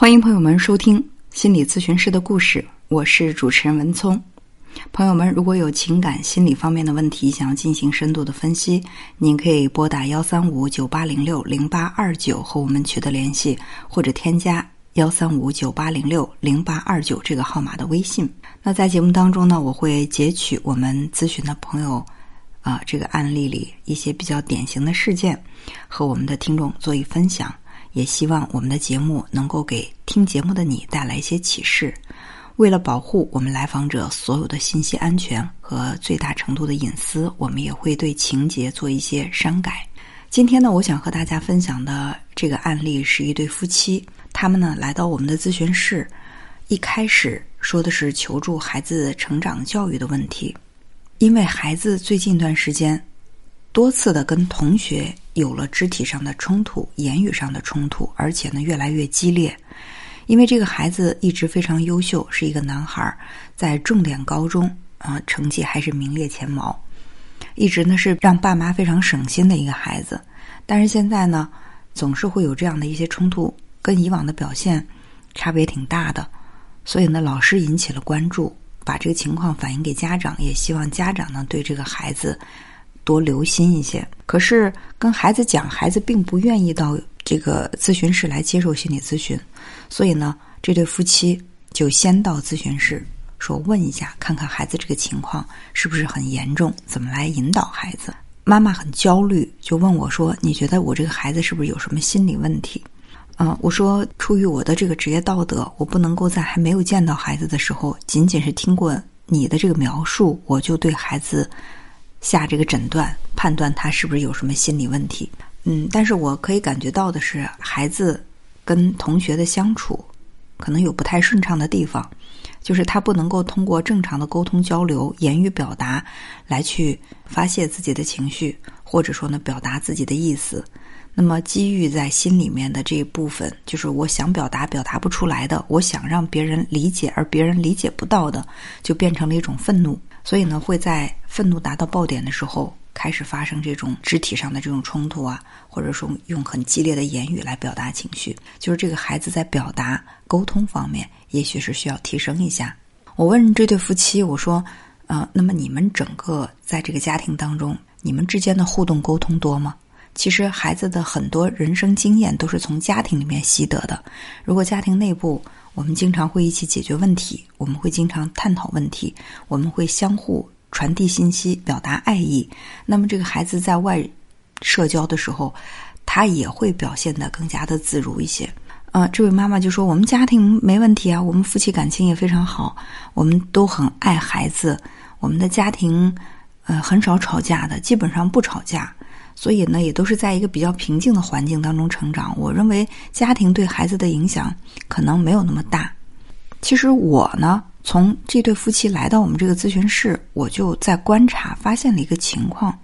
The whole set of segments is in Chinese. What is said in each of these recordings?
欢迎朋友们收听心理咨询师的故事，我是主持人文聪。朋友们，如果有情感心理方面的问题，想要进行深度的分析，您可以拨打幺三五九八零六零八二九和我们取得联系，或者添加幺三五九八零六零八二九这个号码的微信。那在节目当中呢，我会截取我们咨询的朋友啊这个案例里一些比较典型的事件，和我们的听众做一分享。也希望我们的节目能够给听节目的你带来一些启示。为了保护我们来访者所有的信息安全和最大程度的隐私，我们也会对情节做一些删改。今天呢，我想和大家分享的这个案例是一对夫妻，他们呢来到我们的咨询室，一开始说的是求助孩子成长教育的问题，因为孩子最近一段时间多次的跟同学有了肢体上的冲突、言语上的冲突，而且呢越来越激烈。因为这个孩子一直非常优秀，是一个男孩，在重点高中啊，成绩还是名列前茅，一直呢是让爸妈非常省心的一个孩子。但是现在呢，总是会有这样的一些冲突，跟以往的表现差别挺大的。所以呢，老师引起了关注，把这个情况反映给家长，也希望家长呢对这个孩子多留心一些。可是跟孩子讲，孩子并不愿意到这个咨询室来接受心理咨询。所以呢，这对夫妻就先到咨询室，说问一下，看看孩子这个情况是不是很严重，怎么来引导孩子。妈妈很焦虑，就问我说：“你觉得我这个孩子是不是有什么心理问题？”啊，我说出于我的这个职业道德，我不能够在还没有见到孩子的时候，仅仅是听过你的这个描述，我就对孩子下这个诊断，判断他是不是有什么心理问题。嗯，但是我可以感觉到的是，孩子。跟同学的相处，可能有不太顺畅的地方，就是他不能够通过正常的沟通交流、言语表达来去发泄自己的情绪，或者说呢表达自己的意思。那么积郁在心里面的这一部分，就是我想表达表达不出来的，我想让别人理解而别人理解不到的，就变成了一种愤怒。所以呢，会在愤怒达到爆点的时候。开始发生这种肢体上的这种冲突啊，或者说用很激烈的言语来表达情绪，就是这个孩子在表达沟通方面，也许是需要提升一下。我问这对夫妻，我说，呃，那么你们整个在这个家庭当中，你们之间的互动沟通多吗？其实孩子的很多人生经验都是从家庭里面习得的。如果家庭内部我们经常会一起解决问题，我们会经常探讨问题，我们会相互。传递信息，表达爱意，那么这个孩子在外社交的时候，他也会表现得更加的自如一些。呃，这位妈妈就说：“我们家庭没问题啊，我们夫妻感情也非常好，我们都很爱孩子，我们的家庭呃很少吵架的，基本上不吵架，所以呢也都是在一个比较平静的环境当中成长。我认为家庭对孩子的影响可能没有那么大。其实我呢。”从这对夫妻来到我们这个咨询室，我就在观察，发现了一个情况，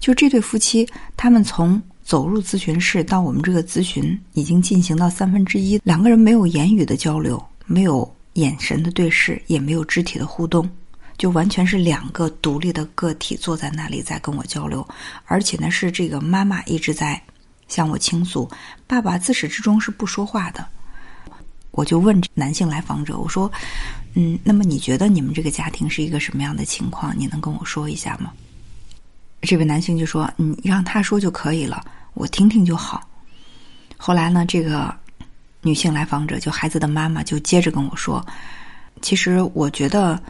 就这对夫妻，他们从走入咨询室到我们这个咨询已经进行到三分之一，两个人没有言语的交流，没有眼神的对视，也没有肢体的互动，就完全是两个独立的个体坐在那里在跟我交流，而且呢是这个妈妈一直在向我倾诉，爸爸自始至终是不说话的。我就问男性来访者，我说。嗯，那么你觉得你们这个家庭是一个什么样的情况？你能跟我说一下吗？这位男性就说：“你让他说就可以了，我听听就好。”后来呢，这个女性来访者就孩子的妈妈就接着跟我说：“其实我觉得，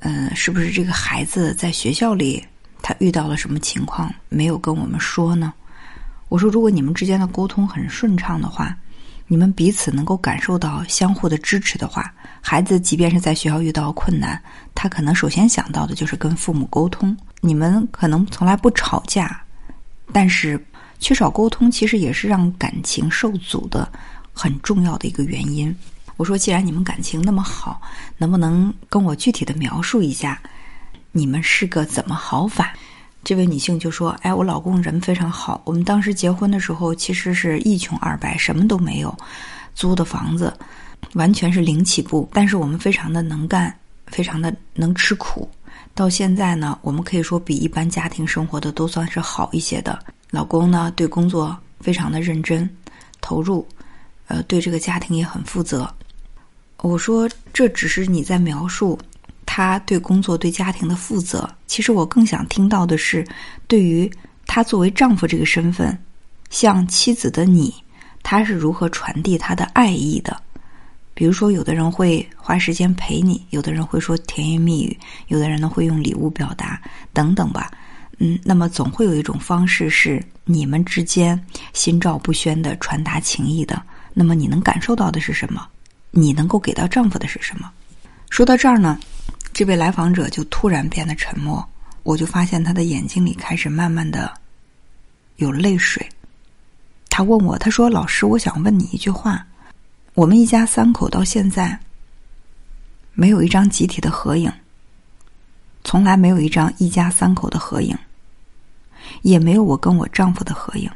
嗯，是不是这个孩子在学校里他遇到了什么情况没有跟我们说呢？”我说：“如果你们之间的沟通很顺畅的话。”你们彼此能够感受到相互的支持的话，孩子即便是在学校遇到困难，他可能首先想到的就是跟父母沟通。你们可能从来不吵架，但是缺少沟通其实也是让感情受阻的很重要的一个原因。我说，既然你们感情那么好，能不能跟我具体的描述一下，你们是个怎么好法？这位女性就说：“哎，我老公人非常好。我们当时结婚的时候，其实是一穷二白，什么都没有，租的房子完全是零起步。但是我们非常的能干，非常的能吃苦。到现在呢，我们可以说比一般家庭生活的都算是好一些的。老公呢，对工作非常的认真投入，呃，对这个家庭也很负责。我说这只是你在描述他对工作、对家庭的负责。其实我更想听到的是，对于他作为丈夫这个身份，像妻子的你，他是如何传递他的爱意的？比如说，有的人会花时间陪你，有的人会说甜言蜜语，有的人呢会用礼物表达，等等吧。嗯，那么总会有一种方式是你们之间心照不宣的传达情谊的。那么你能感受到的是什么？你能够给到丈夫的是什么？说到这儿呢，这位来访者就突然变得沉默，我就发现他的眼睛里开始慢慢的有泪水。他问我，他说：“老师，我想问你一句话。我们一家三口到现在没有一张集体的合影，从来没有一张一家三口的合影，也没有我跟我丈夫的合影。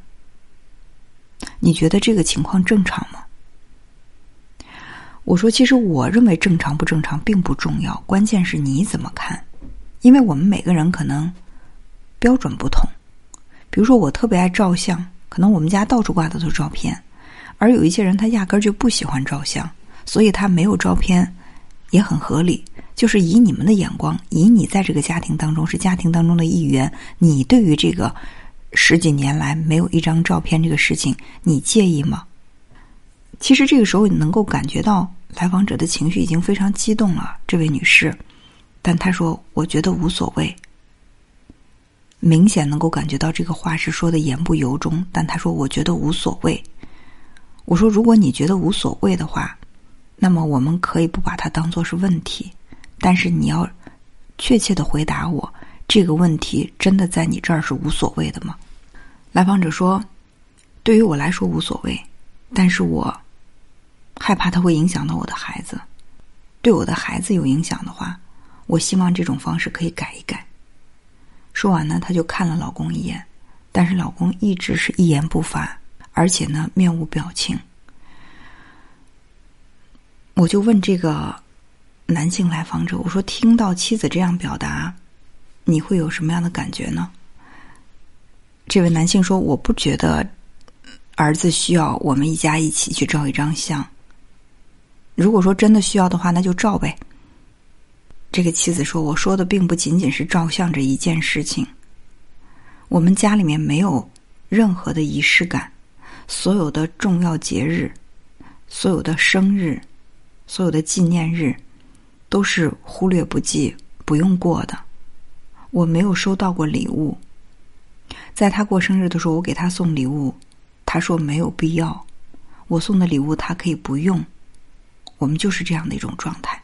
你觉得这个情况正常吗？”我说：“其实我认为正常不正常并不重要，关键是你怎么看。因为我们每个人可能标准不同。比如说，我特别爱照相，可能我们家到处挂的都是照片；而有一些人他压根儿就不喜欢照相，所以他没有照片也很合理。就是以你们的眼光，以你在这个家庭当中是家庭当中的一员，你对于这个十几年来没有一张照片这个事情，你介意吗？”其实这个时候，你能够感觉到来访者的情绪已经非常激动了。这位女士，但她说：“我觉得无所谓。”明显能够感觉到这个话是说的言不由衷。但她说：“我觉得无所谓。”我说：“如果你觉得无所谓的话，那么我们可以不把它当做是问题。但是你要确切的回答我，这个问题真的在你这儿是无所谓的吗？”来访者说：“对于我来说无所谓，但是我。”害怕他会影响到我的孩子，对我的孩子有影响的话，我希望这种方式可以改一改。说完呢，他就看了老公一眼，但是老公一直是一言不发，而且呢面无表情。我就问这个男性来访者：“我说，听到妻子这样表达，你会有什么样的感觉呢？”这位男性说：“我不觉得儿子需要我们一家一起去照一张相。”如果说真的需要的话，那就照呗。这个妻子说：“我说的并不仅仅是照相这一件事情。我们家里面没有任何的仪式感，所有的重要节日、所有的生日、所有的纪念日，都是忽略不计、不用过的。我没有收到过礼物。在他过生日的时候，我给他送礼物，他说没有必要。我送的礼物他可以不用。”我们就是这样的一种状态。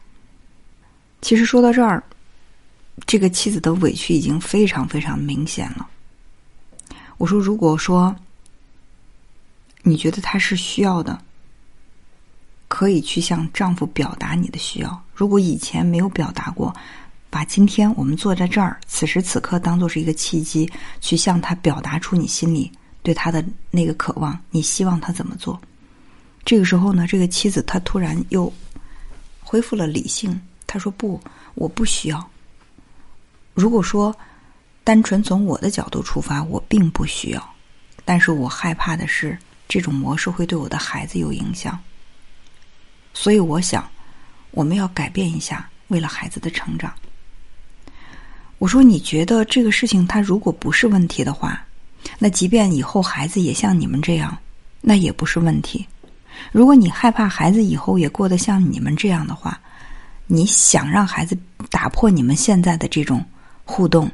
其实说到这儿，这个妻子的委屈已经非常非常明显了。我说，如果说你觉得他是需要的，可以去向丈夫表达你的需要。如果以前没有表达过，把今天我们坐在这儿，此时此刻当做是一个契机，去向他表达出你心里对他的那个渴望，你希望他怎么做？这个时候呢，这个妻子她突然又恢复了理性。她说：“不，我不需要。如果说单纯从我的角度出发，我并不需要。但是我害怕的是这种模式会对我的孩子有影响。所以我想，我们要改变一下，为了孩子的成长。”我说：“你觉得这个事情，它如果不是问题的话，那即便以后孩子也像你们这样，那也不是问题。”如果你害怕孩子以后也过得像你们这样的话，你想让孩子打破你们现在的这种互动，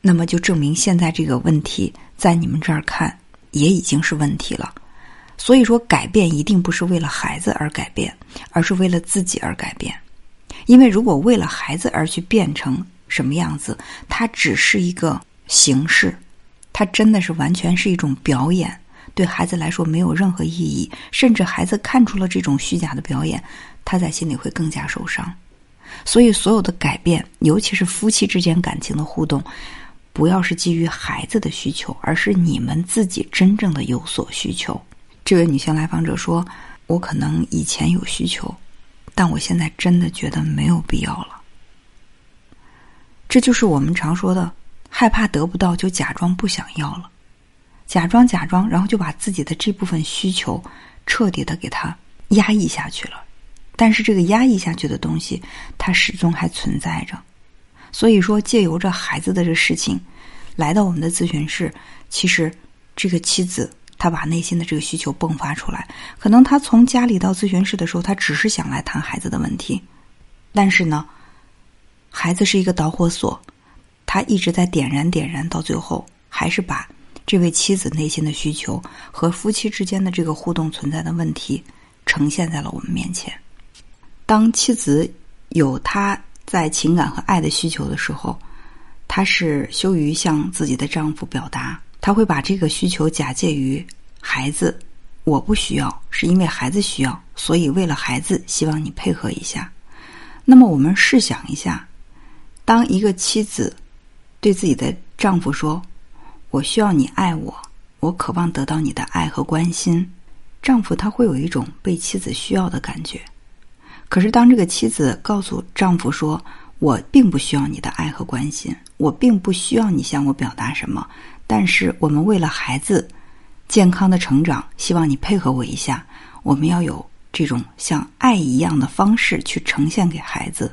那么就证明现在这个问题在你们这儿看也已经是问题了。所以说，改变一定不是为了孩子而改变，而是为了自己而改变。因为如果为了孩子而去变成什么样子，它只是一个形式，它真的是完全是一种表演。对孩子来说没有任何意义，甚至孩子看出了这种虚假的表演，他在心里会更加受伤。所以，所有的改变，尤其是夫妻之间感情的互动，不要是基于孩子的需求，而是你们自己真正的有所需求。这位女性来访者说：“我可能以前有需求，但我现在真的觉得没有必要了。”这就是我们常说的，害怕得不到就假装不想要了。假装假装，然后就把自己的这部分需求彻底的给他压抑下去了。但是这个压抑下去的东西，它始终还存在着。所以说，借由着孩子的这个事情，来到我们的咨询室，其实这个妻子她把内心的这个需求迸发出来。可能她从家里到咨询室的时候，她只是想来谈孩子的问题，但是呢，孩子是一个导火索，他一直在点燃点燃，到最后还是把这位妻子内心的需求和夫妻之间的这个互动存在的问题呈现在了我们面前。当妻子有她在情感和爱的需求的时候，她是羞于向自己的丈夫表达，她会把这个需求假借于孩子。我不需要，是因为孩子需要，所以为了孩子，希望你配合一下。那么，我们试想一下，当一个妻子对自己的丈夫说：“我需要你爱我，我渴望得到你的爱和关心。”丈夫他会有一种被妻子需要的感觉。可是，当这个妻子告诉丈夫说：“我并不需要你的爱和关心，我并不需要你向我表达什么，但是我们为了孩子健康的成长，希望你配合我一下。我们要有这种像爱一样的方式去呈现给孩子。”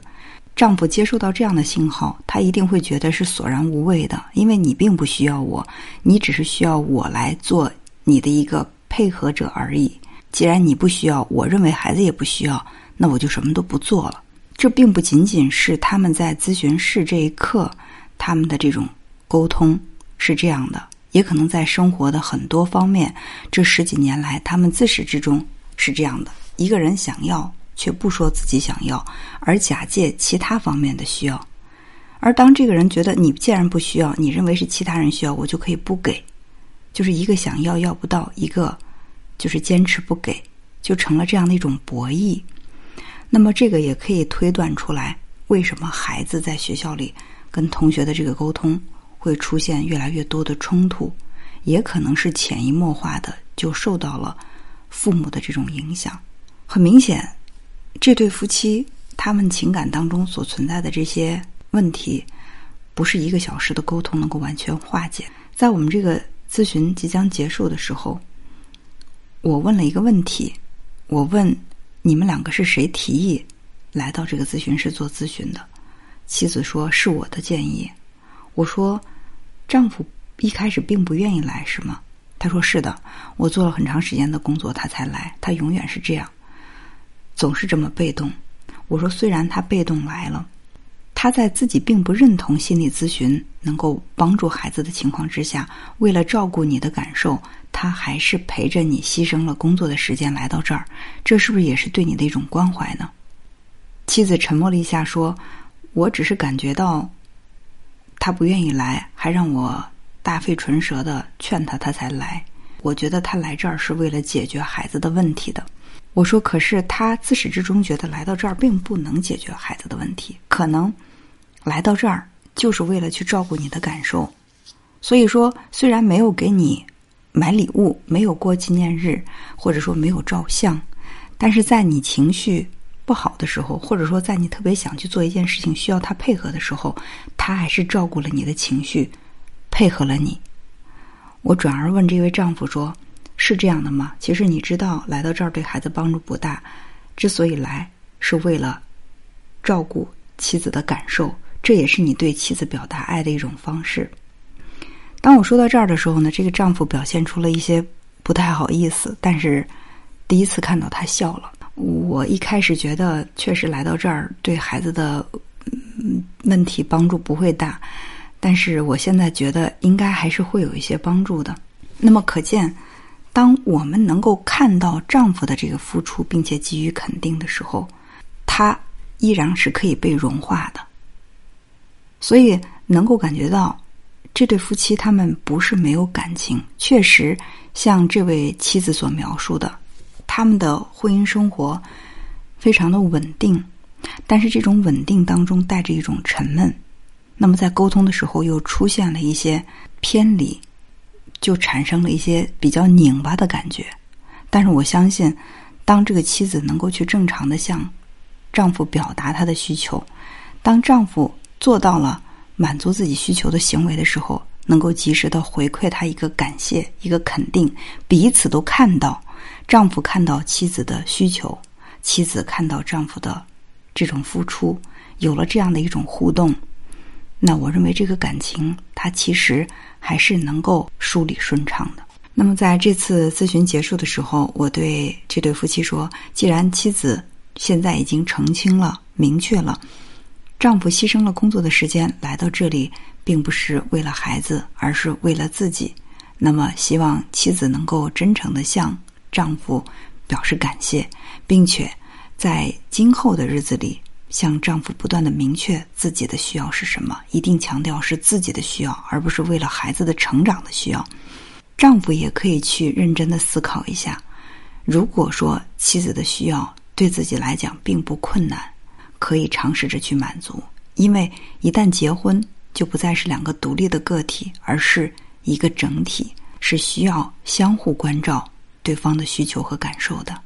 丈夫接受到这样的信号，他一定会觉得是索然无味的，因为你并不需要我，你只是需要我来做你的一个配合者而已。既然你不需要，我认为孩子也不需要。那我就什么都不做了。这并不仅仅是他们在咨询室这一刻，他们的这种沟通是这样的，也可能在生活的很多方面，这十几年来，他们自始至终是这样的。一个人想要，却不说自己想要，而假借其他方面的需要。而当这个人觉得你既然不需要，你认为是其他人需要，我就可以不给，就是一个想要要不到，一个就是坚持不给，就成了这样的一种博弈。那么，这个也可以推断出来，为什么孩子在学校里跟同学的这个沟通会出现越来越多的冲突，也可能是潜移默化的就受到了父母的这种影响。很明显，这对夫妻他们情感当中所存在的这些问题，不是一个小时的沟通能够完全化解。在我们这个咨询即将结束的时候，我问了一个问题，我问。你们两个是谁提议来到这个咨询室做咨询的？妻子说是我的建议。我说，丈夫一开始并不愿意来，是吗？他说是的，我做了很长时间的工作，他才来。他永远是这样，总是这么被动。我说，虽然他被动来了，他在自己并不认同心理咨询能够帮助孩子的情况之下，为了照顾你的感受。他还是陪着你，牺牲了工作的时间来到这儿，这是不是也是对你的一种关怀呢？妻子沉默了一下，说：“我只是感觉到他不愿意来，还让我大费唇舌的劝他，他才来。我觉得他来这儿是为了解决孩子的问题的。”我说：“可是他自始至终觉得来到这儿并不能解决孩子的问题，可能来到这儿就是为了去照顾你的感受。所以说，虽然没有给你。”买礼物没有过纪念日，或者说没有照相，但是在你情绪不好的时候，或者说在你特别想去做一件事情需要他配合的时候，他还是照顾了你的情绪，配合了你。我转而问这位丈夫说：“是这样的吗？其实你知道来到这儿对孩子帮助不大，之所以来是为了照顾妻子的感受，这也是你对妻子表达爱的一种方式。”当我说到这儿的时候呢，这个丈夫表现出了一些不太好意思，但是第一次看到他笑了。我一开始觉得确实来到这儿对孩子的问题帮助不会大，但是我现在觉得应该还是会有一些帮助的。那么可见，当我们能够看到丈夫的这个付出，并且给予肯定的时候，他依然是可以被融化的。所以能够感觉到。这对夫妻他们不是没有感情，确实像这位妻子所描述的，他们的婚姻生活非常的稳定，但是这种稳定当中带着一种沉闷。那么在沟通的时候又出现了一些偏离，就产生了一些比较拧巴的感觉。但是我相信，当这个妻子能够去正常的向丈夫表达她的需求，当丈夫做到了。满足自己需求的行为的时候，能够及时的回馈她一个感谢、一个肯定，彼此都看到丈夫看到妻子的需求，妻子看到丈夫的这种付出，有了这样的一种互动，那我认为这个感情它其实还是能够梳理顺畅的。那么在这次咨询结束的时候，我对这对夫妻说：“既然妻子现在已经澄清了、明确了，丈夫牺牲了工作的时间来到这里，并不是为了孩子，而是为了自己。那么，希望妻子能够真诚的向。”丈夫表示感谢，并且在今后的日子里向丈夫不断的明确自己的需要是什么，一定强调是自己的需要，而不是为了孩子的成长的需要。丈夫也可以去认真的思考一下，如果说妻子的需要对自己来讲并不困难，可以尝试着去满足，因为一旦结婚，就不再是两个独立的个体，而是一个整体，是需要相互关照。对方的需求和感受的。